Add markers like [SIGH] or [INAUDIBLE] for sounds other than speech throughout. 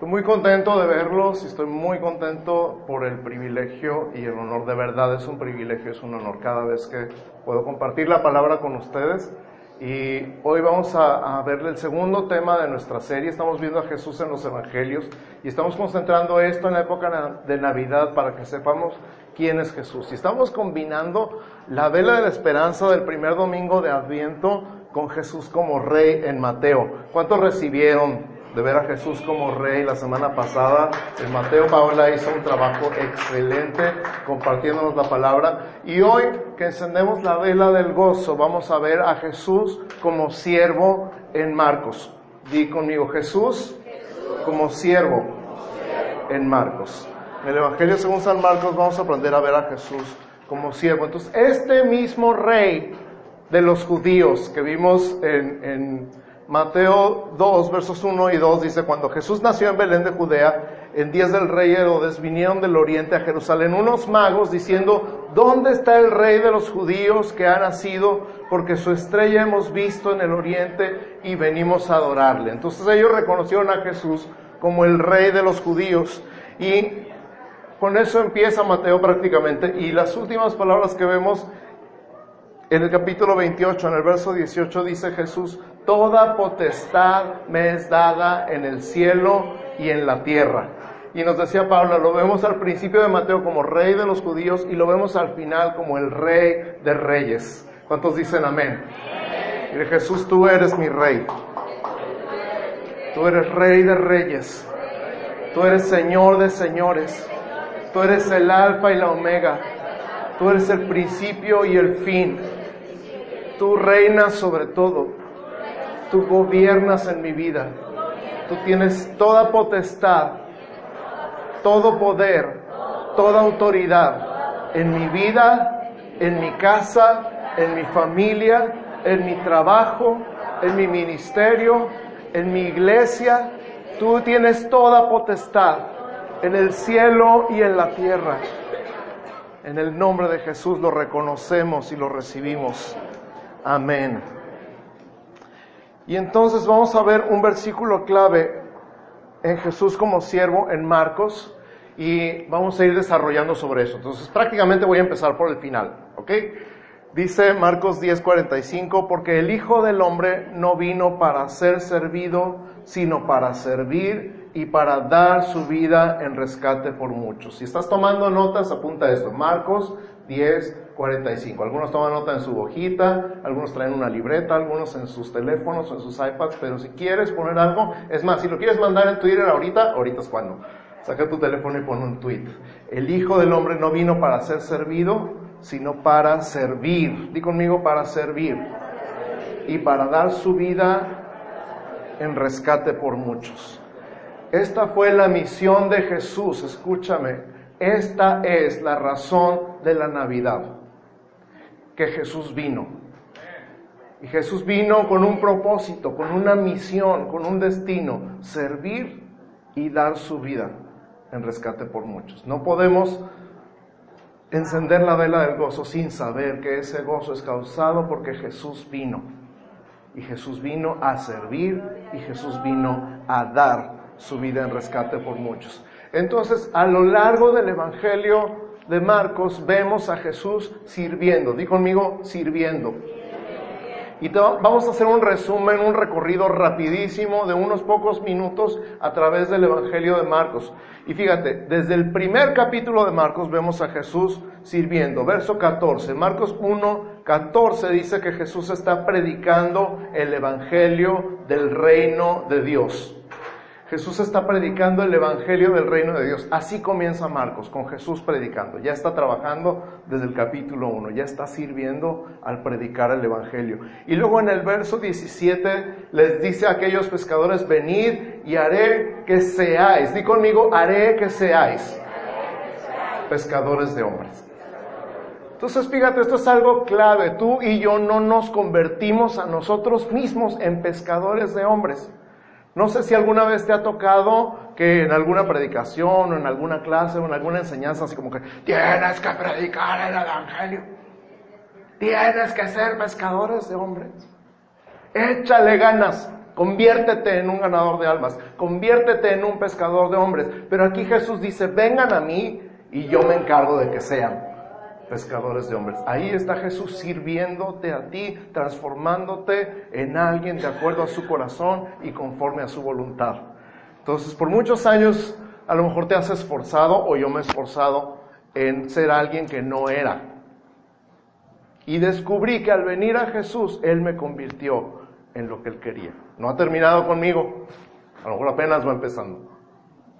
Estoy muy contento de verlos y estoy muy contento por el privilegio y el honor. De verdad es un privilegio, es un honor cada vez que puedo compartir la palabra con ustedes. Y hoy vamos a, a ver el segundo tema de nuestra serie. Estamos viendo a Jesús en los Evangelios y estamos concentrando esto en la época de Navidad para que sepamos quién es Jesús. Y estamos combinando la vela de la esperanza del primer domingo de Adviento con Jesús como rey en Mateo. ¿Cuántos recibieron de ver a Jesús como rey la semana pasada. El Mateo Paola hizo un trabajo excelente compartiéndonos la palabra. Y hoy que encendemos la vela del gozo, vamos a ver a Jesús como siervo en Marcos. Di conmigo, Jesús, como siervo en Marcos. En el Evangelio según San Marcos vamos a aprender a ver a Jesús como siervo. Entonces, este mismo rey de los judíos que vimos en, en Mateo 2, versos 1 y 2 dice, cuando Jesús nació en Belén de Judea, en días del rey Herodes, vinieron del oriente a Jerusalén unos magos diciendo, ¿dónde está el rey de los judíos que ha nacido? Porque su estrella hemos visto en el oriente y venimos a adorarle. Entonces ellos reconocieron a Jesús como el rey de los judíos. Y con eso empieza Mateo prácticamente. Y las últimas palabras que vemos en el capítulo 28, en el verso 18, dice Jesús, Toda potestad me es dada en el cielo y en la tierra. Y nos decía Pablo, lo vemos al principio de Mateo como rey de los judíos y lo vemos al final como el rey de reyes. ¿Cuántos dicen amén? Mire Jesús, tú eres mi rey. Tú eres rey de reyes. Tú eres señor de señores. Tú eres el alfa y la omega. Tú eres el principio y el fin. Tú reinas sobre todo. Tú gobiernas en mi vida. Tú tienes toda potestad, todo poder, toda autoridad en mi vida, en mi casa, en mi familia, en mi trabajo, en mi ministerio, en mi iglesia. Tú tienes toda potestad en el cielo y en la tierra. En el nombre de Jesús lo reconocemos y lo recibimos. Amén. Y entonces vamos a ver un versículo clave en Jesús como siervo en Marcos y vamos a ir desarrollando sobre eso. Entonces prácticamente voy a empezar por el final, ¿ok? Dice Marcos 10:45, porque el Hijo del Hombre no vino para ser servido, sino para servir y para dar su vida en rescate por muchos. Si estás tomando notas, apunta esto. Marcos 10, 45. Algunos toman nota en su hojita, algunos traen una libreta, algunos en sus teléfonos o en sus iPads, pero si quieres poner algo, es más, si lo quieres mandar en Twitter ahorita, ahorita es cuando. Saca tu teléfono y pon un tweet. El Hijo del Hombre no vino para ser servido, sino para servir. Di conmigo para servir. Y para dar su vida en rescate por muchos. Esta fue la misión de Jesús, escúchame. Esta es la razón de la Navidad, que Jesús vino. Y Jesús vino con un propósito, con una misión, con un destino, servir y dar su vida en rescate por muchos. No podemos encender la vela del gozo sin saber que ese gozo es causado porque Jesús vino. Y Jesús vino a servir y Jesús vino a dar su vida en rescate por muchos. Entonces, a lo largo del Evangelio de Marcos vemos a Jesús sirviendo. Di conmigo, sirviendo. Y vamos a hacer un resumen, un recorrido rapidísimo de unos pocos minutos a través del Evangelio de Marcos. Y fíjate, desde el primer capítulo de Marcos vemos a Jesús sirviendo. Verso 14, Marcos 1, 14 dice que Jesús está predicando el Evangelio del reino de Dios. Jesús está predicando el Evangelio del Reino de Dios. Así comienza Marcos, con Jesús predicando. Ya está trabajando desde el capítulo 1, ya está sirviendo al predicar el Evangelio. Y luego en el verso 17 les dice a aquellos pescadores, venid y haré que seáis. Di conmigo, haré que seáis pescadores de hombres. Entonces, fíjate, esto es algo clave. Tú y yo no nos convertimos a nosotros mismos en pescadores de hombres. No sé si alguna vez te ha tocado que en alguna predicación o en alguna clase o en alguna enseñanza así como que tienes que predicar el Evangelio, tienes que ser pescadores de hombres, échale ganas, conviértete en un ganador de almas, conviértete en un pescador de hombres. Pero aquí Jesús dice, vengan a mí y yo me encargo de que sean pescadores de hombres. Ahí está Jesús sirviéndote a ti, transformándote en alguien de acuerdo a su corazón y conforme a su voluntad. Entonces, por muchos años a lo mejor te has esforzado o yo me he esforzado en ser alguien que no era. Y descubrí que al venir a Jesús, Él me convirtió en lo que Él quería. No ha terminado conmigo, a lo mejor apenas va empezando.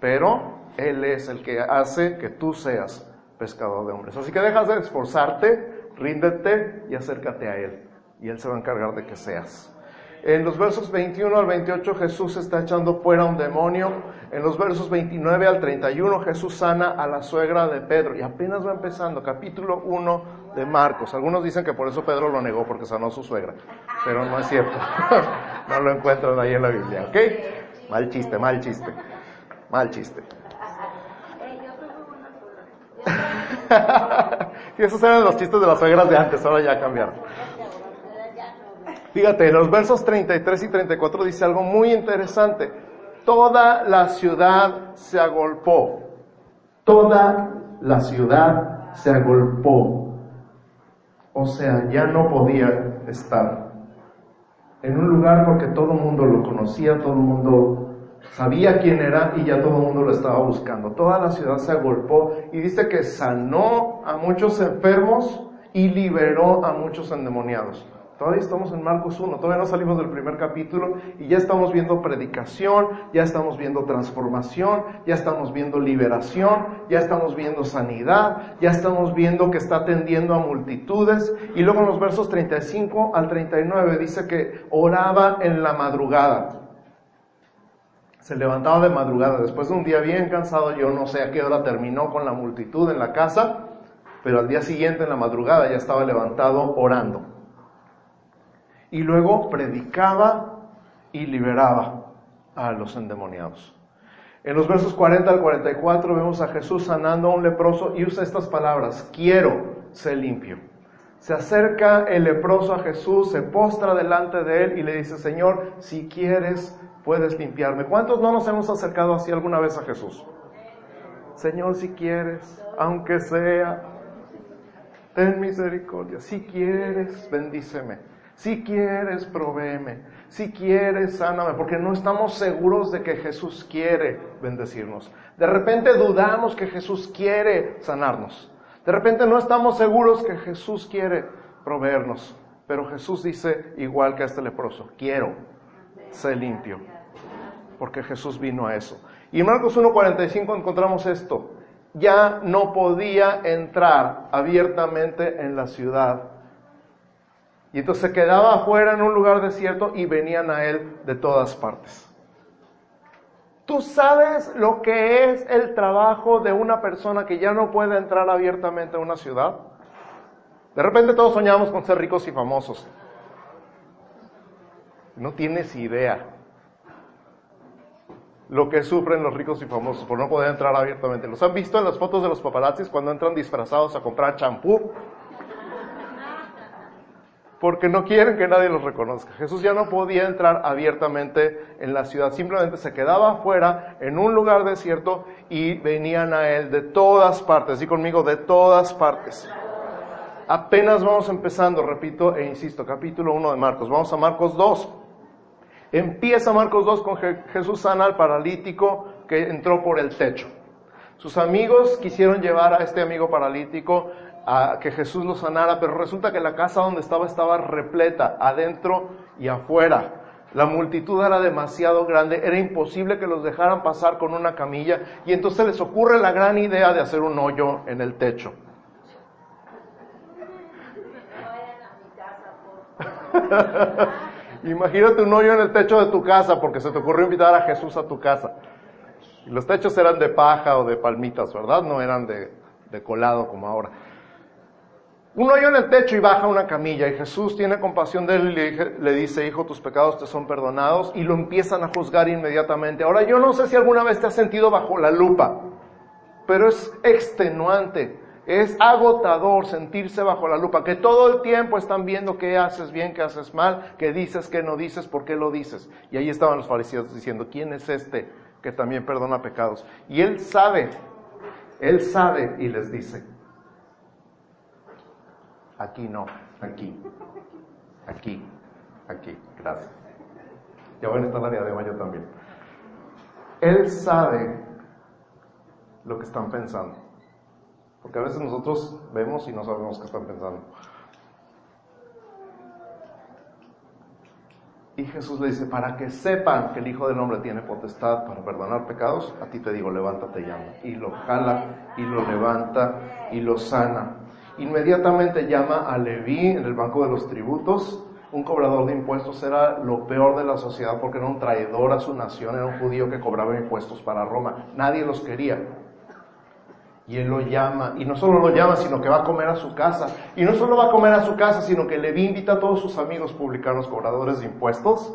Pero Él es el que hace que tú seas pescador de hombres. Así que dejas de esforzarte, ríndete y acércate a Él. Y Él se va a encargar de que seas. En los versos 21 al 28 Jesús está echando fuera un demonio. En los versos 29 al 31 Jesús sana a la suegra de Pedro. Y apenas va empezando, capítulo 1 de Marcos. Algunos dicen que por eso Pedro lo negó porque sanó a su suegra. Pero no es cierto. [LAUGHS] no lo encuentran ahí en la Biblia, ¿ok? Mal chiste, mal chiste. Mal chiste. [LAUGHS] y esos eran los chistes de las suegras de antes, ahora ya cambiaron. Fíjate, los versos 33 y 34 dice algo muy interesante. Toda la ciudad se agolpó. Toda la ciudad se agolpó. O sea, ya no podía estar en un lugar porque todo el mundo lo conocía, todo el mundo Sabía quién era y ya todo el mundo lo estaba buscando. Toda la ciudad se agolpó y dice que sanó a muchos enfermos y liberó a muchos endemoniados. Todavía estamos en Marcos 1, todavía no salimos del primer capítulo y ya estamos viendo predicación, ya estamos viendo transformación, ya estamos viendo liberación, ya estamos viendo sanidad, ya estamos viendo que está atendiendo a multitudes. Y luego en los versos 35 al 39 dice que oraba en la madrugada se levantaba de madrugada, después de un día bien cansado, yo no sé a qué hora terminó con la multitud en la casa, pero al día siguiente en la madrugada ya estaba levantado orando. Y luego predicaba y liberaba a los endemoniados. En los versos 40 al 44 vemos a Jesús sanando a un leproso y usa estas palabras, quiero ser limpio. Se acerca el leproso a Jesús, se postra delante de él y le dice, Señor, si quieres, puedes limpiarme. ¿Cuántos no nos hemos acercado así alguna vez a Jesús? Señor, si quieres, aunque sea, ten misericordia. Si quieres, bendíceme. Si quieres, provéeme. Si quieres, sáname. Porque no estamos seguros de que Jesús quiere bendecirnos. De repente dudamos que Jesús quiere sanarnos. De repente no estamos seguros que Jesús quiere proveernos. Pero Jesús dice, igual que a este leproso, quiero sé limpio, porque Jesús vino a eso. Y en Marcos 1.45 encontramos esto, ya no podía entrar abiertamente en la ciudad. Y entonces se quedaba afuera en un lugar desierto y venían a él de todas partes. ¿Tú sabes lo que es el trabajo de una persona que ya no puede entrar abiertamente a una ciudad? De repente todos soñamos con ser ricos y famosos. No tienes idea lo que sufren los ricos y famosos por no poder entrar abiertamente. ¿Los han visto en las fotos de los paparazzis cuando entran disfrazados a comprar champú? Porque no quieren que nadie los reconozca. Jesús ya no podía entrar abiertamente en la ciudad, simplemente se quedaba afuera en un lugar desierto y venían a él de todas partes, y conmigo, de todas partes. Apenas vamos empezando, repito e insisto, capítulo 1 de Marcos. Vamos a Marcos 2. Empieza Marcos 2 con Jesús sana al paralítico que entró por el techo. Sus amigos quisieron llevar a este amigo paralítico a que Jesús lo sanara, pero resulta que la casa donde estaba estaba repleta, adentro y afuera. La multitud era demasiado grande, era imposible que los dejaran pasar con una camilla y entonces les ocurre la gran idea de hacer un hoyo en el techo. [LAUGHS] Imagínate un hoyo en el techo de tu casa porque se te ocurrió invitar a Jesús a tu casa. Los techos eran de paja o de palmitas, ¿verdad? No eran de, de colado como ahora. Un hoyo en el techo y baja una camilla y Jesús tiene compasión de él y le dice, hijo, tus pecados te son perdonados y lo empiezan a juzgar inmediatamente. Ahora yo no sé si alguna vez te has sentido bajo la lupa, pero es extenuante Es agotador sentirse bajo la lupa, que todo el tiempo están viendo qué haces bien, qué haces mal, qué dices, qué no dices, por qué lo dices. Y ahí estaban los fariseos diciendo, ¿quién es este que también perdona pecados? Y él sabe, él sabe y les dice, aquí no, aquí, aquí, aquí, gracias. Ya van a estar la diadema yo también. Él sabe lo que están pensando. Porque a veces nosotros vemos y no sabemos qué están pensando. Y Jesús le dice, para que sepan que el Hijo del Hombre tiene potestad para perdonar pecados, a ti te digo, levántate y llama. Y lo jala y lo levanta y lo sana. Inmediatamente llama a Leví en el banco de los tributos. Un cobrador de impuestos era lo peor de la sociedad porque era un traidor a su nación, era un judío que cobraba impuestos para Roma. Nadie los quería. Y él lo llama, y no solo lo llama, sino que va a comer a su casa. Y no solo va a comer a su casa, sino que le invita a todos sus amigos publicanos cobradores de impuestos,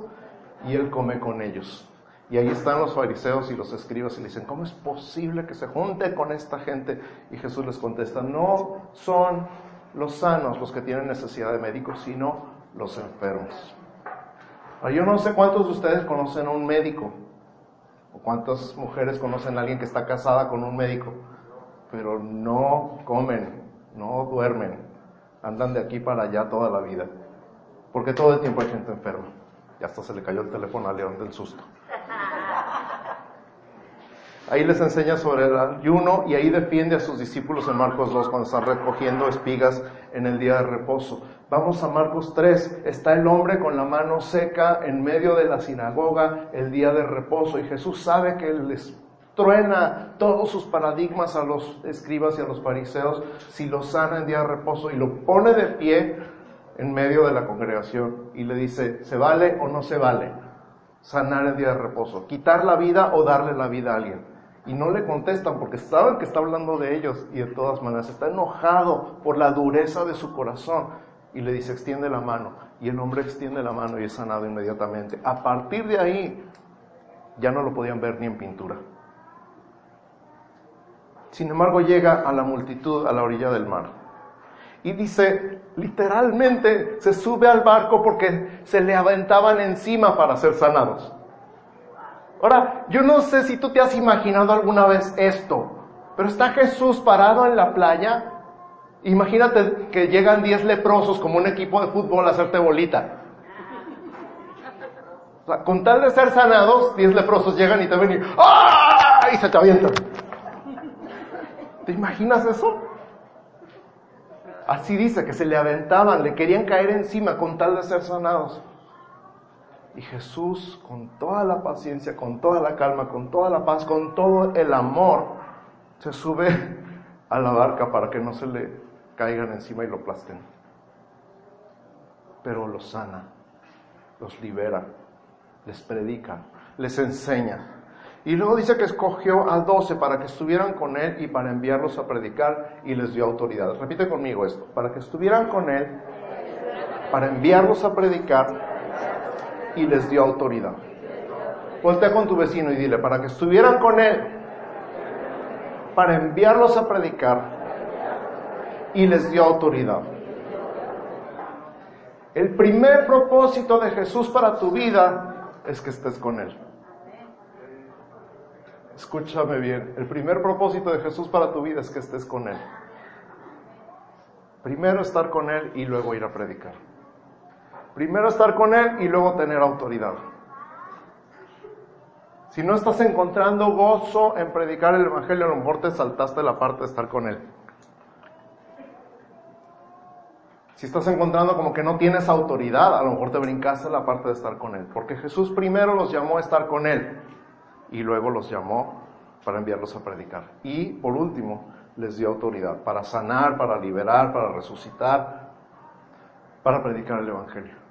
y él come con ellos. Y ahí están los fariseos y los escribas y le dicen, ¿cómo es posible que se junte con esta gente? Y Jesús les contesta, no son los sanos los que tienen necesidad de médicos, sino los enfermos. Ahora, yo no sé cuántos de ustedes conocen a un médico, o cuántas mujeres conocen a alguien que está casada con un médico pero no comen, no duermen, andan de aquí para allá toda la vida, porque todo el tiempo hay gente enferma. Y hasta se le cayó el teléfono a León del susto. Ahí les enseña sobre el ayuno y ahí defiende a sus discípulos en Marcos 2 cuando están recogiendo espigas en el día de reposo. Vamos a Marcos 3. Está el hombre con la mano seca en medio de la sinagoga el día de reposo y Jesús sabe que les truena todos sus paradigmas a los escribas y a los fariseos si lo sana en día de reposo y lo pone de pie en medio de la congregación y le dice, ¿se vale o no se vale sanar en día de reposo? ¿Quitar la vida o darle la vida a alguien? Y no le contestan porque saben que está hablando de ellos y de todas maneras está enojado por la dureza de su corazón y le dice, extiende la mano. Y el hombre extiende la mano y es sanado inmediatamente. A partir de ahí ya no lo podían ver ni en pintura. Sin embargo, llega a la multitud a la orilla del mar. Y dice, literalmente, se sube al barco porque se le aventaban encima para ser sanados. Ahora, yo no sé si tú te has imaginado alguna vez esto, pero está Jesús parado en la playa. Imagínate que llegan 10 leprosos como un equipo de fútbol a hacerte bolita. con tal de ser sanados, 10 leprosos llegan y te ven y, ¡ah! y se te avientan. ¿Te imaginas eso? Así dice, que se le aventaban, le querían caer encima con tal de ser sanados. Y Jesús, con toda la paciencia, con toda la calma, con toda la paz, con todo el amor, se sube a la barca para que no se le caigan encima y lo aplasten. Pero los sana, los libera, les predica, les enseña. Y luego dice que escogió a doce para que estuvieran con él y para enviarlos a predicar y les dio autoridad. Repite conmigo esto, para que estuvieran con él, para enviarlos a predicar y les dio autoridad. Ponte con tu vecino y dile, para que estuvieran con él, para enviarlos a predicar y les dio autoridad. El primer propósito de Jesús para tu vida es que estés con Él. Escúchame bien, el primer propósito de Jesús para tu vida es que estés con Él. Primero estar con Él y luego ir a predicar. Primero estar con Él y luego tener autoridad. Si no estás encontrando gozo en predicar el Evangelio, a lo mejor te saltaste la parte de estar con Él. Si estás encontrando como que no tienes autoridad, a lo mejor te brincaste la parte de estar con Él. Porque Jesús primero los llamó a estar con Él y luego los llamó para enviarlos a predicar. Y por último, les dio autoridad para sanar, para liberar, para resucitar, para predicar el Evangelio.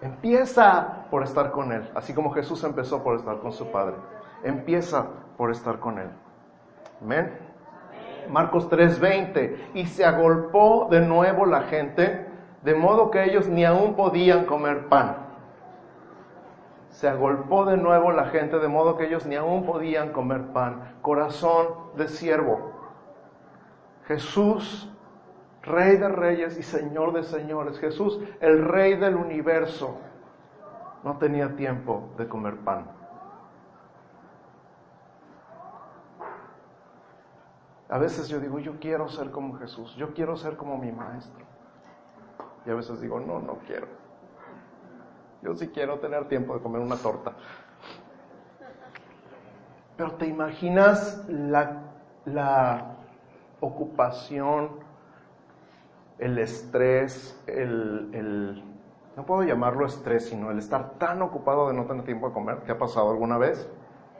Empieza por estar con Él, así como Jesús empezó por estar con su Padre. Empieza por estar con Él. Amén. Marcos 3:20. Y se agolpó de nuevo la gente, de modo que ellos ni aún podían comer pan se agolpó de nuevo la gente de modo que ellos ni aún podían comer pan. Corazón de siervo. Jesús, Rey de Reyes y Señor de Señores, Jesús, el Rey del universo, no tenía tiempo de comer pan. A veces yo digo, yo quiero ser como Jesús, yo quiero ser como mi maestro. Y a veces digo, no, no quiero. Yo sí quiero tener tiempo de comer una torta. Pero te imaginas la, la ocupación, el estrés, el, el, no puedo llamarlo estrés, sino el estar tan ocupado de no tener tiempo de comer. ¿Qué ha pasado alguna vez?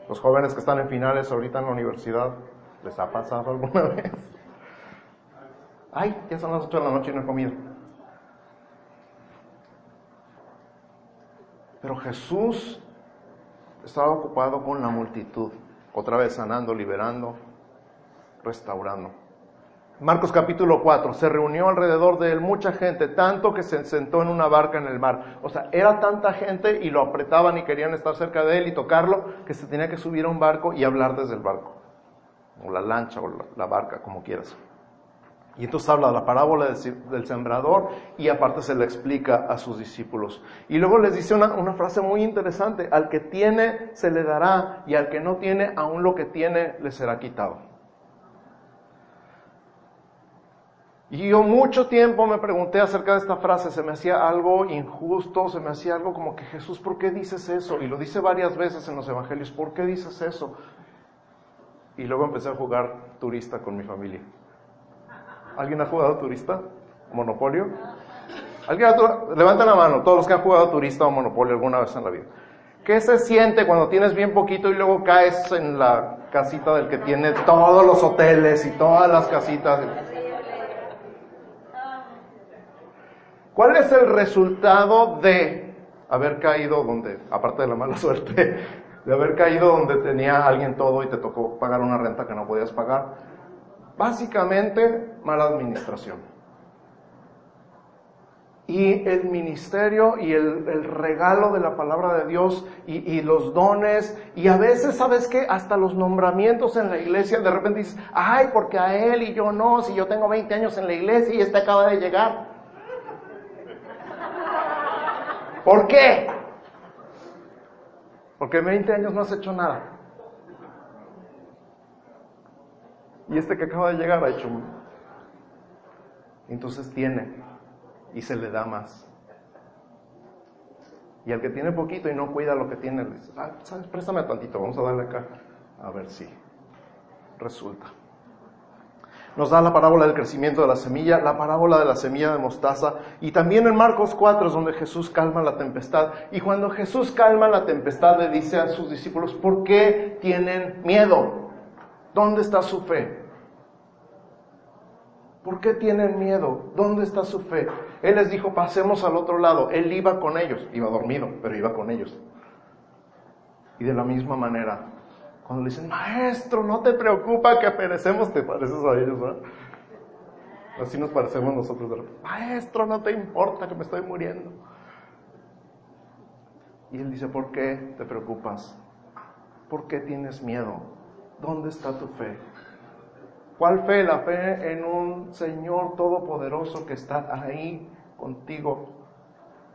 Los jóvenes que están en finales ahorita en la universidad, ¿les ha pasado alguna [LAUGHS] vez? Ay, ya son las 8 de la noche y no he comido. Pero Jesús estaba ocupado con la multitud, otra vez sanando, liberando, restaurando. Marcos capítulo 4, se reunió alrededor de él mucha gente, tanto que se sentó en una barca en el mar. O sea, era tanta gente y lo apretaban y querían estar cerca de él y tocarlo, que se tenía que subir a un barco y hablar desde el barco, o la lancha, o la, la barca, como quieras. Y entonces habla la parábola del sembrador y aparte se le explica a sus discípulos. Y luego les dice una, frase muy interesante, al que tiene se le dará y al que no tiene, aún lo que tiene le será quitado. Y yo mucho tiempo me pregunté acerca de esta frase, se me hacía algo injusto, se me hacía algo como que Jesús, ¿por qué dices eso? Y lo dice varias veces en los evangelios, ¿por qué dices eso? Y luego empecé a jugar turista con mi familia. ¿Alguien ha jugado turista? ¿Monopolio? ¿Alguien ha, levanta la mano, todos los que han jugado turista o monopolio alguna vez en la vida. ¿Qué se siente cuando tienes bien poquito y luego caes en la casita del que tiene todos los hoteles y todas las casitas? ¿Cuál es el resultado de haber caído donde, aparte de la mala [LAUGHS] suerte, de haber caído donde tenía alguien todo y te tocó pagar una renta que no podías pagar? Básicamente, mala administración. Y el ministerio y el, regalo de la palabra de Dios y, y, los dones y a veces, ¿sabes qué? Hasta los nombramientos en la iglesia, de repente dices, ay, porque a él y yo no, si yo tengo 20 años en la iglesia y este acaba de llegar. ¿Por qué? Porque en 20 años no has hecho nada. Y este que acaba de llegar ha hecho. Entonces tiene y se le da más. Y al que tiene poquito y no cuida lo que tiene, le dice, ah, ¿sabes? Préstame tantito, vamos a darle acá. A ver si resulta. Nos da la parábola del crecimiento de la semilla, la parábola de la semilla de mostaza y también en Marcos 4 es donde Jesús calma la tempestad. Y cuando Jesús calma la tempestad le dice a sus discípulos, ¿por qué tienen miedo? ¿Dónde está su fe? ¿Por qué tienen miedo? ¿Dónde está su fe? Él les dijo, pasemos al otro lado. Él iba con ellos, iba dormido, pero iba con ellos. Y de la misma manera, cuando le dicen, maestro, no te preocupa que perecemos, te pareces a ellos, ¿verdad? Así nos parecemos nosotros. Maestro, no te importa que me estoy muriendo. Y él dice, ¿por qué te preocupas? ¿Por qué tienes miedo? ¿Dónde está tu fe? ¿Cuál fe? La fe en un Señor todopoderoso que está ahí contigo,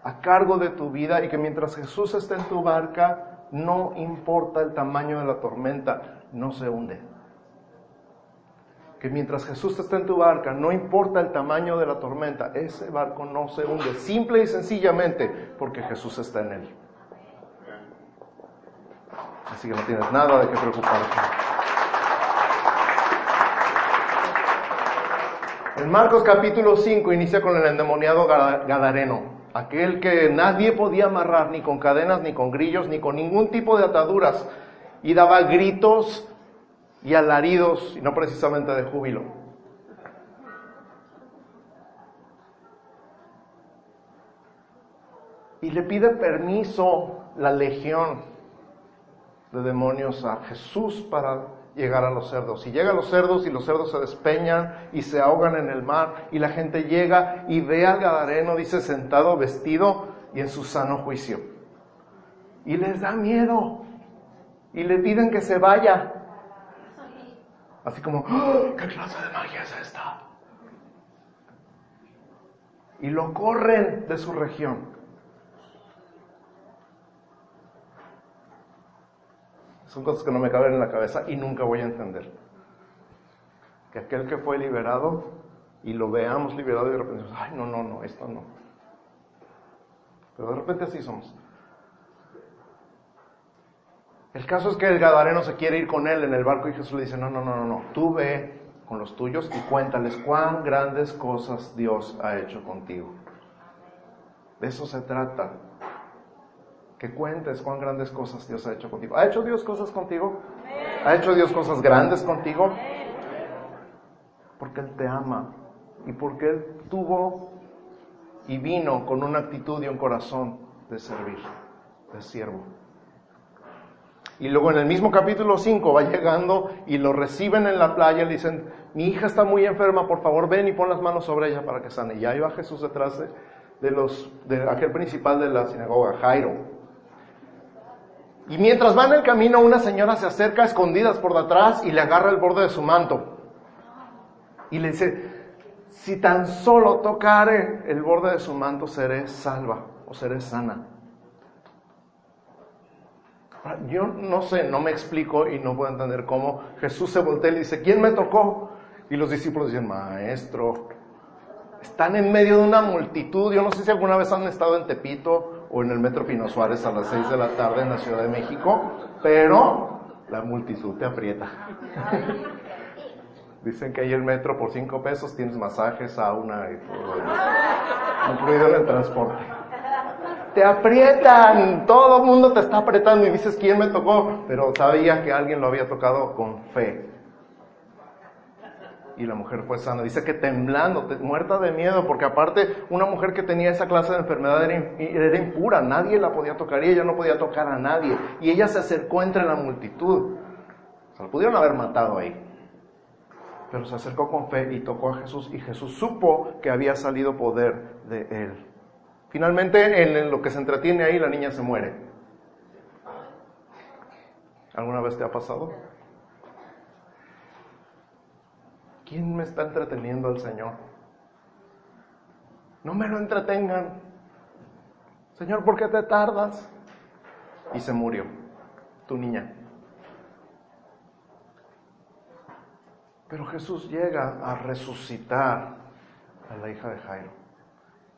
a cargo de tu vida y que mientras Jesús esté en tu barca, no importa el tamaño de la tormenta, no se hunde. Que mientras Jesús esté en tu barca, no importa el tamaño de la tormenta, ese barco no se hunde, simple y sencillamente porque Jesús está en él. Así que no tienes nada de qué preocuparte. En Marcos capítulo 5 inicia con el endemoniado Gadareno, aquel que nadie podía amarrar ni con cadenas, ni con grillos, ni con ningún tipo de ataduras, y daba gritos y alaridos, y no precisamente de júbilo. Y le pide permiso la legión de demonios a Jesús para llegar a los cerdos. Y llega a los cerdos y los cerdos se despeñan y se ahogan en el mar y la gente llega y ve al Gadareno, dice, sentado, vestido y en su sano juicio. Y les da miedo y le piden que se vaya. Así como, ¡Ah! ¿qué clase de magia es esta? Y lo corren de su región. Son cosas que no me caben en la cabeza y nunca voy a entender. Que aquel que fue liberado y lo veamos liberado y de repente, ay, no, no, no, esto no. Pero de repente así somos. El caso es que el Gadareno se quiere ir con él en el barco y Jesús le dice, no, no, no, no, no, tú ve con los tuyos y cuéntales cuán grandes cosas Dios ha hecho contigo. De eso se trata que cuentes cuán grandes cosas Dios ha hecho contigo. ¿Ha hecho Dios cosas contigo? ¿Ha hecho Dios cosas grandes contigo? Porque Él te ama y porque Él tuvo y vino con una actitud y un corazón de servir, de siervo. Y luego en el mismo capítulo 5 va llegando y lo reciben en la playa, le dicen, mi hija está muy enferma, por favor ven y pon las manos sobre ella para que sane. Y ahí va Jesús detrás de, de los, de aquel principal de la sinagoga, Jairo. Y mientras va en el camino, una señora se acerca a escondidas por detrás y le agarra el borde de su manto. Y le dice, si tan solo tocare el borde de su manto, seré salva o seré sana. Yo no sé, no me explico y no puedo entender cómo Jesús se voltea y le dice, ¿quién me tocó? Y los discípulos dicen, maestro, están en medio de una multitud. Yo no sé si alguna vez han estado en Tepito o en el Metro Pino Suárez a las 6 de la tarde en la Ciudad de México, pero la multitud te aprieta. Dicen que ahí el metro por 5 pesos tienes masajes, sauna y todo lo incluido en el transporte. Te aprietan, todo el mundo te está apretando y dices quién me tocó, pero sabía que alguien lo había tocado con fe y la mujer fue sana. Dice que temblando, muerta de miedo, porque aparte una mujer que tenía esa clase de enfermedad era, impura, nadie la podía tocar y ella no podía tocar a nadie. Y ella se acercó entre la multitud. Se la pudieron haber matado ahí. Pero se acercó con fe y tocó a Jesús y Jesús supo que había salido poder de él. Finalmente, en lo que se entretiene ahí, la niña se muere. ¿Alguna vez te ha pasado? ¿Quién me está entreteniendo el Señor? No me lo entretengan. Señor, ¿por qué te tardas? Y se murió, tu niña. Pero Jesús llega a resucitar a la hija de Jairo.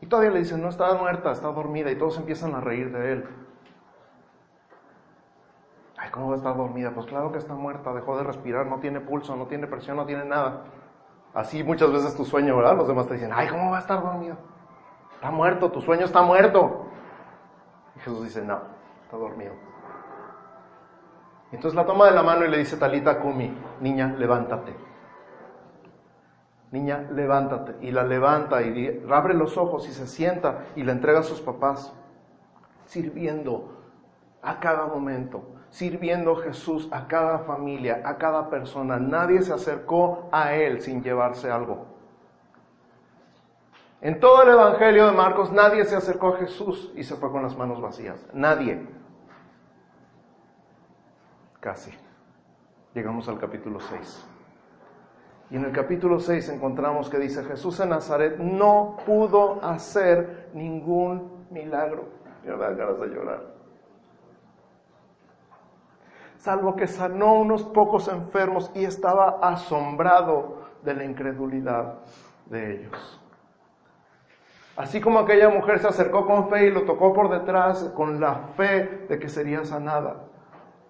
Y todavía le dicen, no está muerta, está dormida. Y todos empiezan a reír de él. Ay, ¿cómo va a estar dormida? Pues claro que está muerta, dejó de respirar, no tiene pulso, no tiene presión, no tiene nada. Así muchas veces tu sueño, ¿verdad? Los demás te dicen, ay, ¿cómo va a estar dormido? Está muerto, tu sueño está muerto. Y Jesús dice, no, está dormido. entonces la toma de la mano y le dice, Talita Kumi, niña, levántate. Niña, levántate. Y la levanta y abre los ojos y se sienta y la entrega a sus papás, sirviendo a cada momento sirviendo Jesús a cada familia, a cada persona. Nadie se acercó a Él sin llevarse algo. En todo el Evangelio de Marcos nadie se acercó a Jesús y se fue con las manos vacías. Nadie. Casi. Llegamos al capítulo 6. Y en el capítulo 6 encontramos que dice, Jesús en Nazaret no pudo hacer ningún milagro. Me da ganas de llorar salvo que sanó unos pocos enfermos y estaba asombrado de la incredulidad de ellos. Así como aquella mujer se acercó con fe y lo tocó por detrás con la fe de que sería sanada,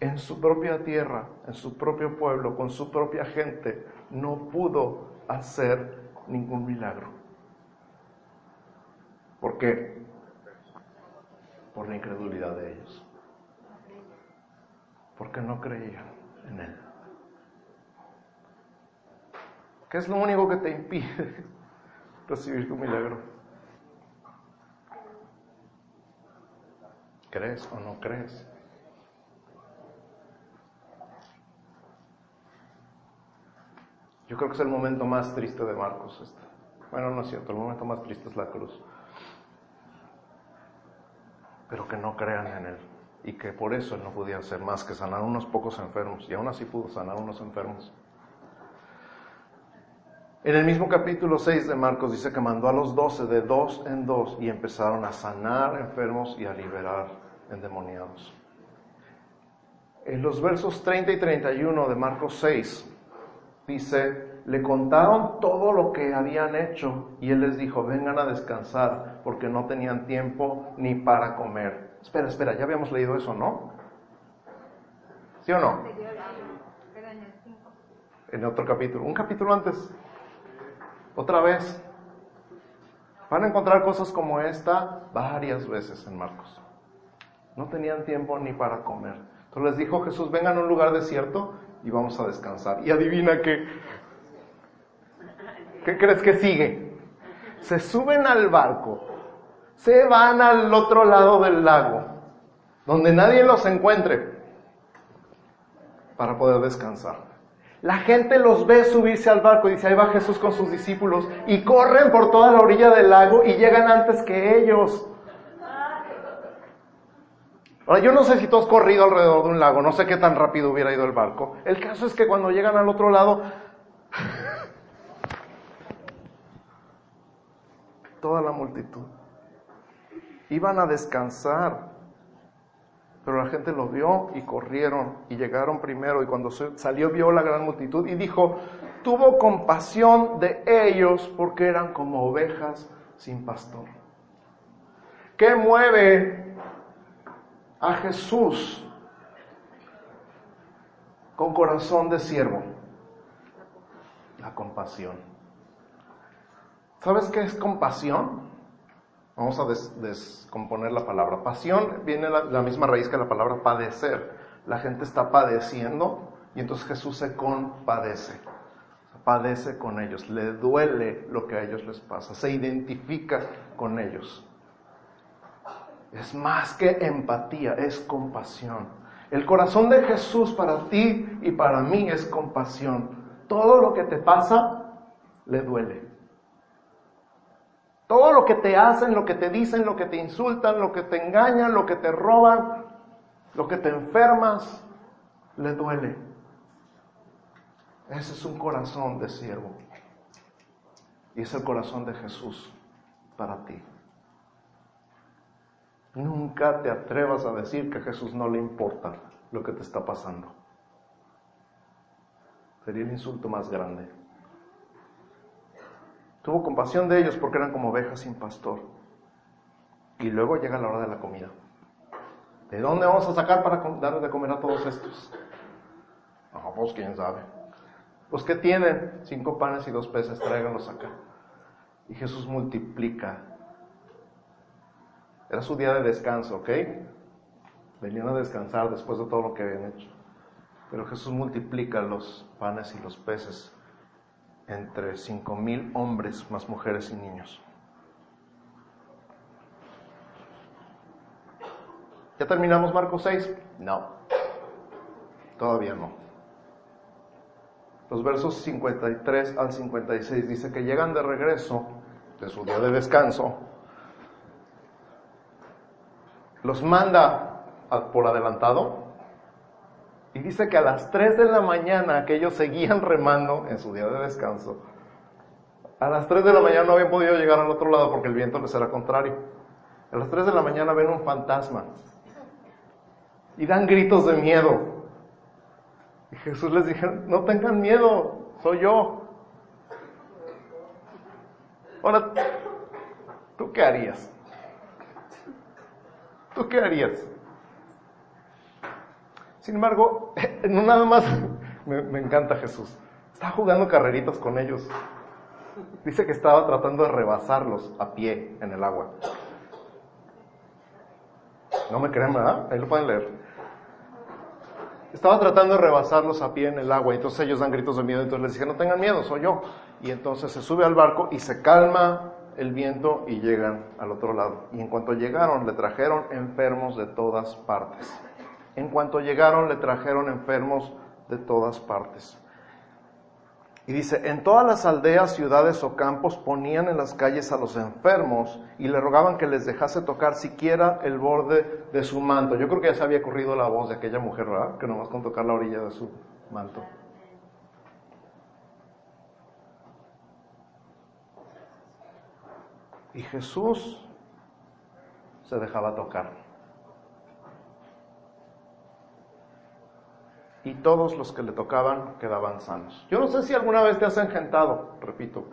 en su propia tierra, en su propio pueblo, con su propia gente, no pudo hacer ningún milagro. ¿Por qué? Por la incredulidad de ellos porque no creían en Él. ¿Qué es lo único que te impide [LAUGHS] recibir tu milagro? ¿Crees o no crees? Yo creo que es el momento más triste de Marcos. Este. Bueno, no es cierto, el momento más triste es la cruz. Pero que no crean en Él y que por eso no podía hacer más que sanar unos pocos enfermos, y aún así pudo sanar unos enfermos. En el mismo capítulo 6 de Marcos dice que mandó a los doce de dos en dos y empezaron a sanar enfermos y a liberar endemoniados. En los versos 30 y 31 de Marcos 6 dice, le contaron todo lo que habían hecho y él les dijo, vengan a descansar porque no tenían tiempo ni para comer. Espera, espera, ya habíamos leído eso, ¿no? ¿Sí o no? En otro capítulo, un capítulo antes. Otra vez. Van a encontrar cosas como esta varias veces en Marcos. No tenían tiempo ni para comer. Entonces les dijo Jesús, vengan a un lugar desierto y vamos a descansar. Y adivina qué. ¿Qué crees que sigue? Se suben al barco, se van al otro lado del lago, donde nadie los encuentre, para poder descansar. La gente los ve subirse al barco y dice, ahí va Jesús con sus discípulos y corren por toda la orilla del lago y llegan antes que ellos. Ahora, yo no sé si tú has corrido alrededor de un lago, no sé qué tan rápido hubiera ido el barco. El caso es que cuando llegan al otro lado, [LAUGHS] toda la multitud iban a descansar. Pero la gente lo vio y corrieron y llegaron primero y cuando salió vio la gran multitud y dijo, tuvo compasión de ellos porque eran como ovejas sin pastor. ¿Qué mueve a Jesús con corazón de siervo? La compasión. ¿Sabes qué es compasión? Vamos a descomponer la palabra. Pasión viene la, la misma raíz que la palabra padecer. La gente está padeciendo y entonces Jesús se compadece. Padece con ellos, le duele lo que a ellos les pasa, se identifica con ellos. Es más que empatía, es compasión. El corazón de Jesús para ti y para mí es compasión. Todo lo que te pasa le duele. Todo lo que te hacen, lo que te dicen, lo que te insultan, lo que te engañan, lo que te roban, lo que te enfermas, le duele. Ese es un corazón de siervo. Y es el corazón de Jesús para ti. Nunca te atrevas a decir que a Jesús no le importa lo que te está pasando. Sería el insulto más grande. Tuvo compasión de ellos porque eran como ovejas sin pastor. Y luego llega la hora de la comida. ¿De dónde vamos a sacar para darles de comer a todos estos? Ah, pues quién sabe. Pues ¿qué tienen? Cinco panes y dos peces, tráiganlos acá. Y Jesús multiplica. Era su día de descanso, ¿ok? Venían a descansar después de todo lo que habían hecho. Pero Jesús multiplica los panes y los peces entre cinco mil hombres, más mujeres y niños. ¿Ya terminamos Marcos 6? No, todavía no. Los versos 53 al 56 dice que llegan de regreso de su día de descanso, los manda por adelantado y dice que a las 3 de la mañana que ellos seguían remando en su día de descanso, a las 3 de la mañana no habían podido llegar al otro lado porque el viento les era contrario. A las 3 de la mañana ven un fantasma y dan gritos de miedo. Y Jesús les dijo, no tengan miedo, soy yo. Ahora, ¿tú qué harías? ¿Tú qué harías? Sin embargo, [LAUGHS] no nada más me, encanta Jesús. Está jugando carreritas con ellos. Dice que estaba tratando de rebasarlos a pie en el agua. No me creen, ¿verdad? Ahí lo pueden leer. Estaba tratando de rebasarlos a pie en el agua, y entonces ellos dan gritos de miedo, entonces les dije, no tengan miedo, soy yo. Y entonces se sube al barco y se calma el viento y llegan al otro lado. Y en cuanto llegaron, le trajeron enfermos de todas partes. En cuanto llegaron, le trajeron enfermos de todas partes. Y dice, en todas las aldeas, ciudades o campos ponían en las calles a los enfermos y le rogaban que les dejase tocar siquiera el borde de su manto. Yo creo que ya se había corrido la voz de aquella mujer, ¿verdad? Que nomás con tocar la orilla de su manto. Y Jesús se dejaba tocar. Y todos los que le tocaban quedaban sanos. Yo no sé si alguna vez te has engentado, repito.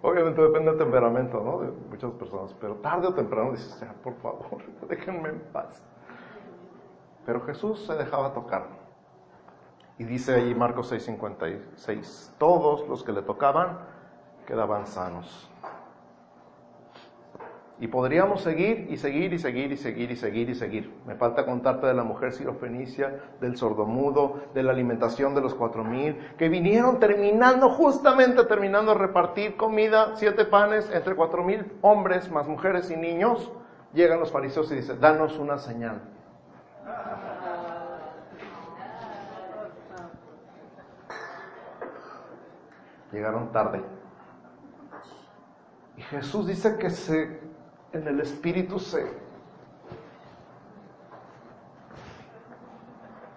Obviamente depende del temperamento, ¿no? De muchas personas, pero tarde o temprano dices, ya, por favor, [LAUGHS] déjenme en paz. Pero Jesús se dejaba tocar. Y dice ahí Marcos 6:56, todos los que le tocaban quedaban sanos. Y podríamos seguir y seguir y seguir y seguir y seguir y seguir. Me falta contarte de la mujer sirofenicia, del sordomudo, de la alimentación de los cuatro mil, que vinieron terminando, justamente terminando de repartir comida, siete panes entre cuatro mil hombres, más mujeres y niños. Llegan los fariseos y dicen, danos una señal. Llegaron tarde. Y Jesús dice que se en el espíritu se...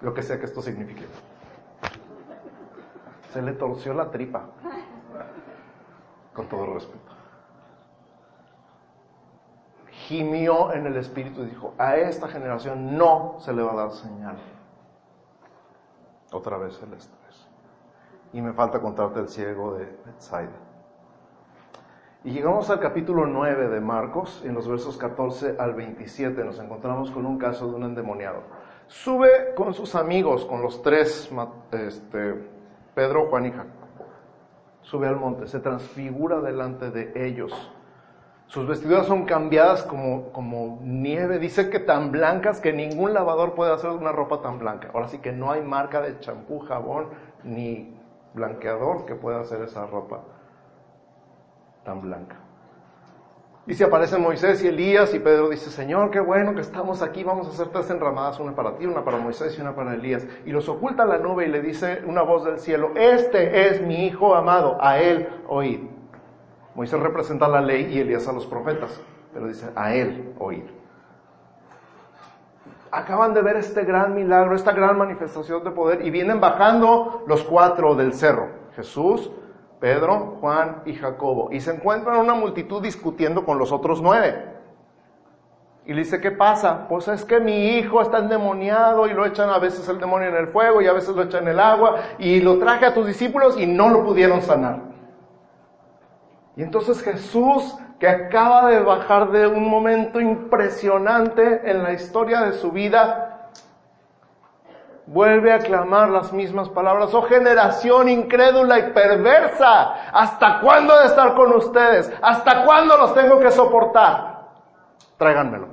Lo que sea que esto signifique. Se le torció la tripa. Con todo respeto. Gimió en el espíritu y dijo, a esta generación no se le va a dar señal. Otra vez el estrés. Y me falta contarte el ciego de Bethsaida. Y llegamos al capítulo 9 de Marcos, en los versos 14 al 27 nos encontramos con un caso de un endemoniado. Sube con sus amigos, con los tres, este, Pedro, Juan y Jacobo. Sube al monte, se transfigura delante de ellos. Sus vestiduras son cambiadas como, como nieve, dice que tan blancas que ningún lavador puede hacer una ropa tan blanca. Ahora sí que no hay marca de champú, jabón ni blanqueador que pueda hacer esa ropa tan blanca. Y se aparecen Moisés y Elías y Pedro dice, Señor, qué bueno que estamos aquí, vamos a hacer tres enramadas, una para ti, una para Moisés y una para Elías. Y los oculta la nube y le dice una voz del cielo, este es mi Hijo amado, a él oíd. Moisés representa la ley y Elías a los profetas, pero dice, a él oíd. Acaban de ver este gran milagro, esta gran manifestación de poder y vienen bajando los cuatro del cerro. Jesús, Pedro, Juan y Jacobo. Y se encuentran una multitud discutiendo con los otros nueve. Y le dice, ¿qué pasa? Pues es que mi hijo está endemoniado y lo echan a veces el demonio en el fuego y a veces lo echan en el agua y lo traje a tus discípulos y no lo pudieron sanar. Y entonces Jesús, que acaba de bajar de un momento impresionante en la historia de su vida, vuelve a clamar las mismas palabras. Oh generación incrédula y perversa, ¿hasta cuándo de estar con ustedes? ¿Hasta cuándo los tengo que soportar? Tráiganmelo.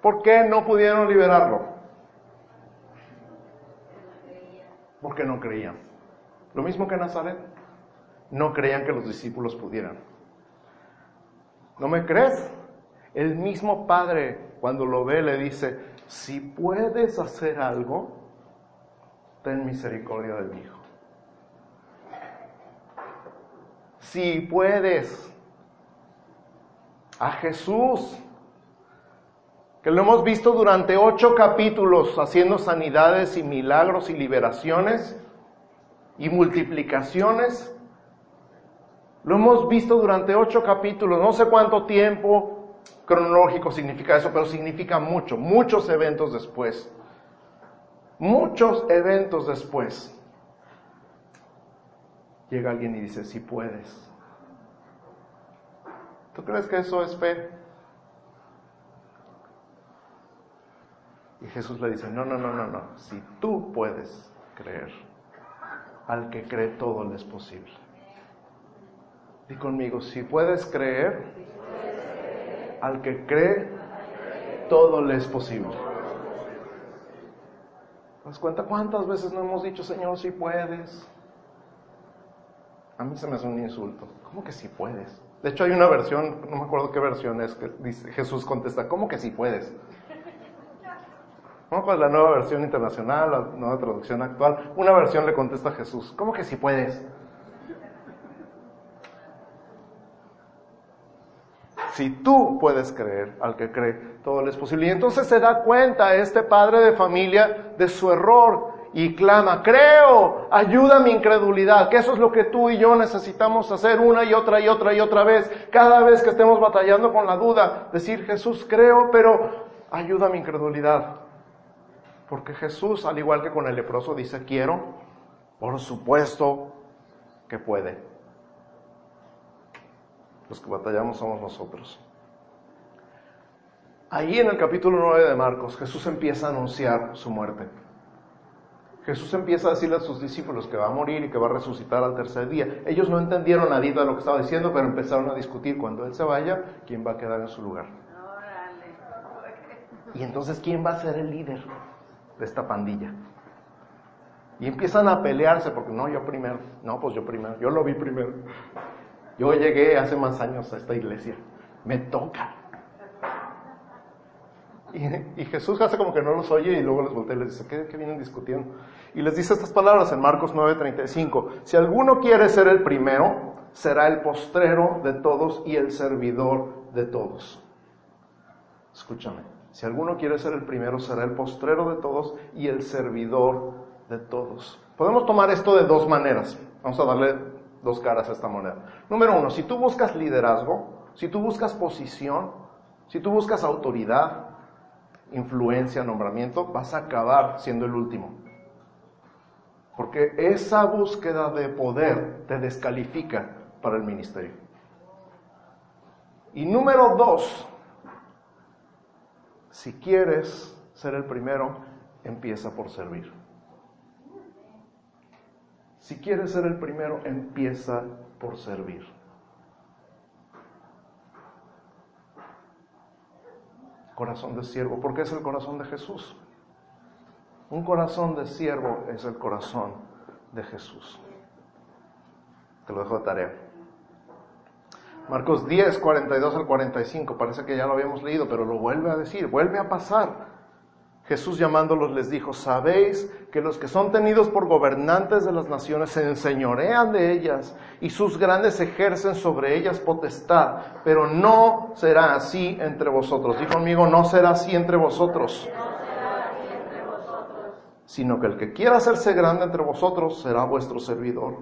¿Por qué no pudieron liberarlo? Porque no creían. Lo mismo que Nazaret. No creían que los discípulos pudieran. ¿No me crees? El mismo Padre, cuando lo ve, le dice, si puedes hacer algo, ten misericordia de mi hijo. Si puedes, a Jesús, que lo hemos visto durante ocho capítulos haciendo sanidades y milagros y liberaciones y multiplicaciones. Lo hemos visto durante ocho capítulos, no sé cuánto tiempo, cronológico significa eso, pero significa mucho, muchos eventos después. Muchos eventos después. Llega alguien y dice, si puedes. ¿Tú crees que eso es fe? Y Jesús le dice, no, no, no, no, no. Si tú puedes creer, al que cree todo le es posible. Di conmigo, si puedes creer, al que cree, todo le es posible. ¿Te das cuenta cuántas veces no hemos dicho, Señor, si puedes? A mí se me hace un insulto. ¿Cómo que si puedes? De hecho, hay una versión, no me acuerdo qué versión es, que dice, Jesús contesta, ¿cómo que si puedes? ¿Cómo es la nueva versión internacional, la nueva traducción actual? Una versión le contesta a Jesús, ¿cómo que si puedes? Si tú puedes creer, al que cree, todo le es posible. Y entonces se da cuenta este padre de familia de su error y clama, creo, ayuda a mi incredulidad, que eso es lo que tú y yo necesitamos hacer una y otra y otra y otra vez, cada vez que estemos batallando con la duda, decir Jesús, creo, pero ayuda a mi incredulidad. Porque Jesús, al igual que con el leproso, dice, quiero, por supuesto que puede. Los que batallamos somos nosotros. Ahí en el capítulo 9 de Marcos, Jesús empieza a anunciar su muerte. Jesús empieza a decirle a sus discípulos que va a morir y que va a resucitar al tercer día. Ellos no entendieron nada de lo que estaba diciendo, pero empezaron a discutir cuando Él se vaya, quién va a quedar en su lugar. Y entonces, ¿quién va a ser el líder de esta pandilla? Y empiezan a pelearse porque no, yo primero, no, pues yo primero, yo lo vi primero. Yo llegué hace más años a esta iglesia, me toca. Y, Jesús hace como que no los oye y luego les voltea y les dice, ¿qué, vienen discutiendo? Y les dice estas palabras en Marcos 9:35, si alguno quiere ser el primero, será el postrero de todos y el servidor de todos. Escúchame, si alguno quiere ser el primero, será el postrero de todos y el servidor de todos. Podemos tomar esto de dos maneras. Vamos a darle dos caras a esta moneda. Número uno, si tú buscas liderazgo, si tú buscas posición, si tú buscas autoridad, influencia, nombramiento, vas a acabar siendo el último. Porque esa búsqueda de poder te descalifica para el ministerio. Y número dos, si quieres ser el primero, empieza por servir. Si quieres ser el primero, empieza por servir. corazón de siervo, porque es el corazón de Jesús. Un corazón de siervo es el corazón de Jesús. Te lo dejo de tarea. Marcos 10, 42 al 45, parece que ya lo habíamos leído, pero lo vuelve a decir, vuelve a pasar. Jesús llamándolos les dijo, sabéis que los que son tenidos por gobernantes de las naciones se enseñorean de ellas y sus grandes ejercen sobre ellas potestad, pero no será así entre vosotros. Dijo conmigo, no será así entre vosotros. Sino que el que quiera hacerse grande entre vosotros será vuestro servidor.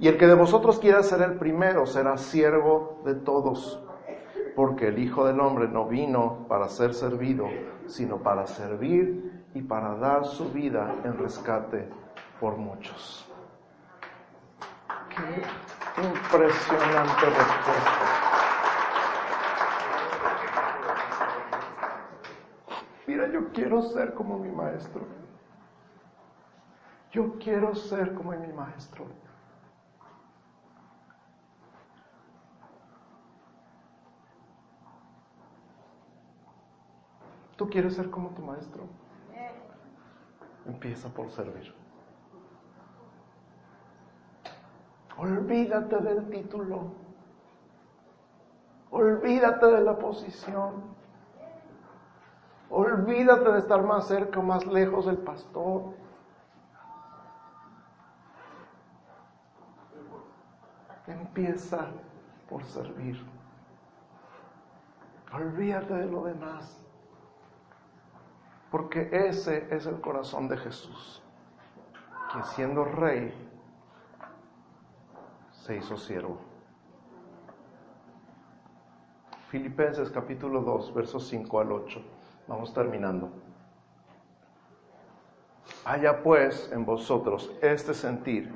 Y el que de vosotros quiera ser el primero será siervo de todos porque el Hijo del Hombre no vino para ser servido, sino para servir y para dar su vida en rescate por muchos. Qué impresionante respuesta. Mira, yo quiero ser como mi maestro. Yo quiero ser como mi maestro. ¿Tú quieres ser como tu maestro? Empieza por servir. Olvídate del título. Olvídate de la posición. Olvídate de estar más cerca o más lejos del pastor. Empieza por servir. Olvídate de lo demás. Porque ese es el corazón de Jesús, que siendo rey se hizo siervo. Filipenses capítulo 2, versos 5 al 8. Vamos terminando. Haya pues en vosotros este sentir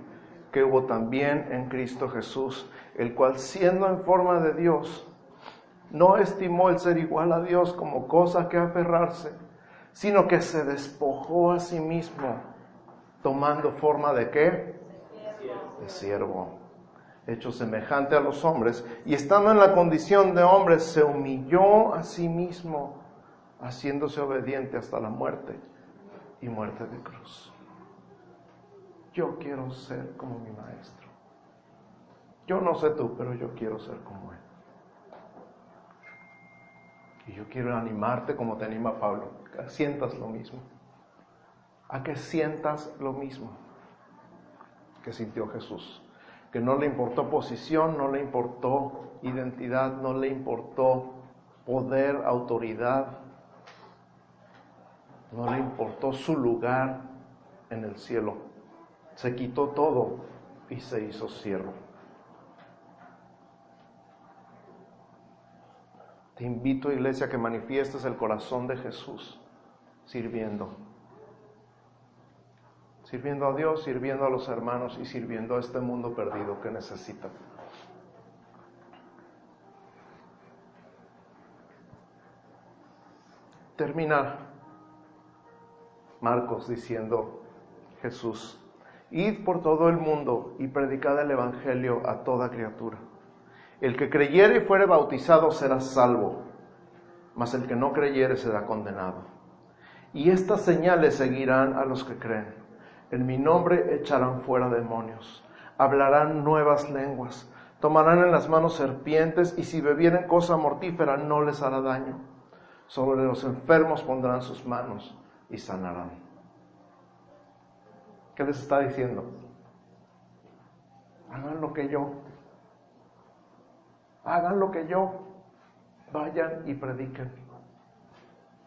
que hubo también en Cristo Jesús, el cual siendo en forma de Dios, no estimó el ser igual a Dios como cosa que aferrarse sino que se despojó a sí mismo, tomando forma de qué? De siervo, hecho semejante a los hombres, y estando en la condición de hombre, se humilló a sí mismo, haciéndose obediente hasta la muerte y muerte de cruz. Yo quiero ser como mi maestro. Yo no sé tú, pero yo quiero ser como él. Y yo quiero animarte como te anima Pablo, que sientas lo mismo. A que sientas lo mismo que sintió Jesús. Que no le importó posición, no le importó identidad, no le importó poder, autoridad, no le importó su lugar, en el cielo. Se quitó todo y se hizo siervo. Te invito, iglesia, a que manifiestes el corazón de Jesús sirviendo. Sirviendo a Dios, sirviendo a los hermanos y sirviendo a este mundo perdido que necesita. Termina Marcos diciendo, Jesús, id por todo el mundo y predicad el Evangelio a toda criatura. El que creyere y fuere bautizado será salvo, mas el que no creyere será condenado. Y estas señales seguirán a los que creen. En mi nombre echarán fuera demonios, hablarán nuevas lenguas, tomarán en las manos serpientes y si bebieren cosa mortífera no les hará daño. Sobre los enfermos pondrán sus manos y sanarán. ¿Qué les está diciendo? Hagan lo que yo. Hagan lo que yo. Vayan y prediquen.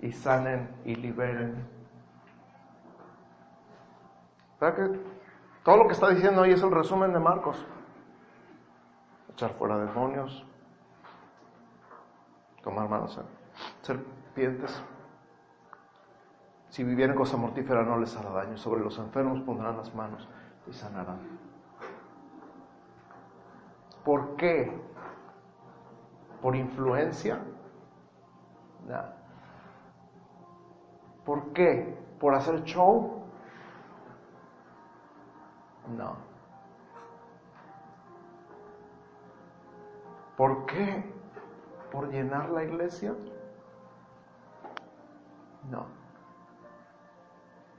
Y sanen y liberen. ¿Verdad que todo lo que está diciendo ahí es el resumen de Marcos? Echar fuera demonios, tomar manos, serpientes, si vivieren cosa mortífera no les hará daño. Sobre los enfermos pondrán las manos y sanarán. ¿Por qué? ¿Por influencia? No. ¿Por qué? ¿Por hacer show? No. ¿Por qué? ¿Por llenar la iglesia? No.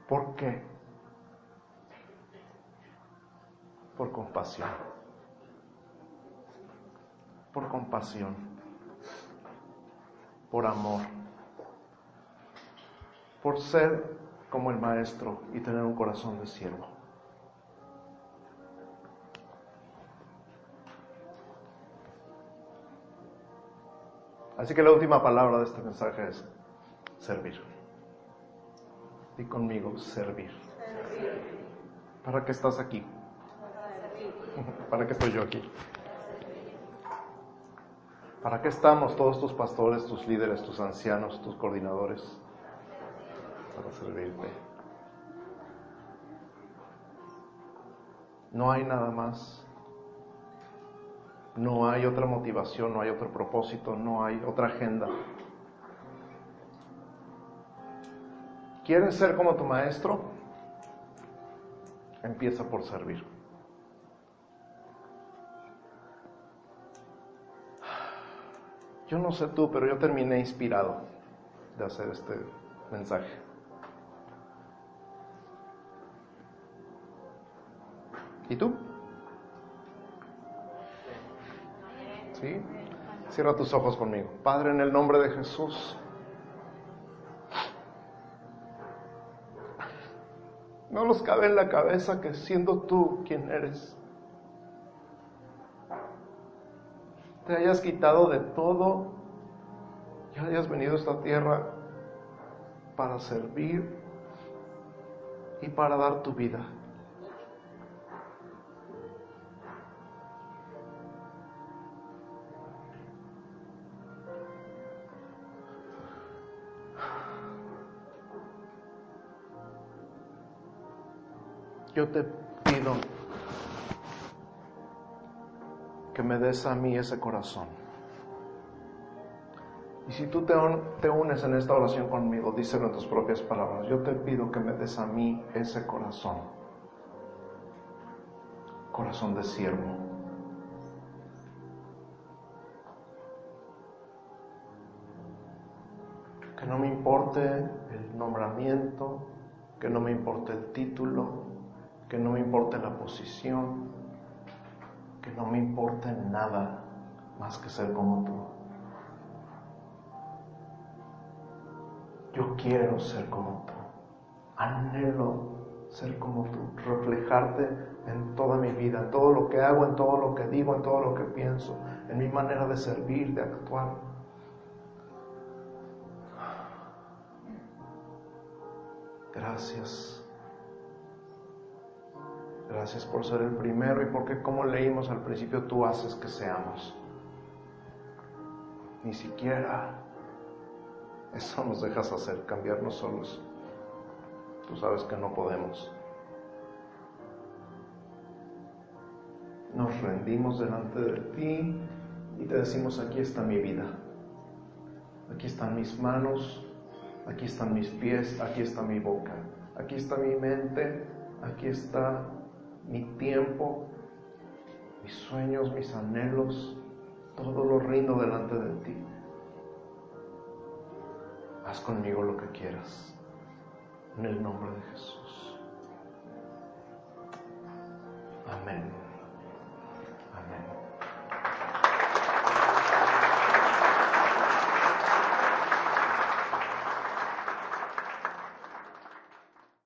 ¿Por qué? Por compasión. Por compasión. Por amor. Por ser como el maestro y tener un corazón de siervo. Así que la última palabra de este mensaje es servir. Y conmigo, servir. ¿Para qué estás aquí? ¿Para qué estoy yo aquí? ¿Para qué estamos todos tus pastores, tus líderes, tus ancianos, tus coordinadores? Servirte. No hay nada más. No hay otra motivación, no hay otro propósito, no hay otra agenda. ¿Quieres ser como tu maestro? Empieza por servir. Yo no sé tú, pero yo terminé inspirado de hacer este mensaje. ¿Y tú? ¿Sí? Cierra tus ojos conmigo. Padre, en el nombre de Jesús. No nos cabe en la cabeza que siendo tú quien eres, te hayas quitado de todo y hayas venido a esta tierra para servir y para dar tu vida. Yo te pido que me des a mí ese corazón. Y si tú te, unes en esta oración conmigo, díselo en tus propias palabras, yo te pido que me des a mí ese corazón, corazón de siervo. Que no me importe el nombramiento, que no me importe el título, que no me importe la posición, que no me importe nada más que ser como tú. Yo quiero ser como tú, anhelo ser como tú, reflejarte en toda mi vida, en todo lo que hago, en todo lo que digo, en todo lo que pienso, en mi manera de servir, de actuar. Gracias Gracias por ser el primero y porque como leímos al principio tú haces que seamos. Ni siquiera eso nos dejas hacer, cambiarnos solos. Tú sabes que no podemos. Nos rendimos delante de ti y te decimos, aquí está mi vida. Aquí están mis manos, aquí están mis pies, aquí está mi boca, aquí está mi mente, aquí está mi tiempo, mis sueños, mis anhelos, todo lo rindo delante de ti. Haz conmigo lo que quieras. En el nombre de Jesús. Amén.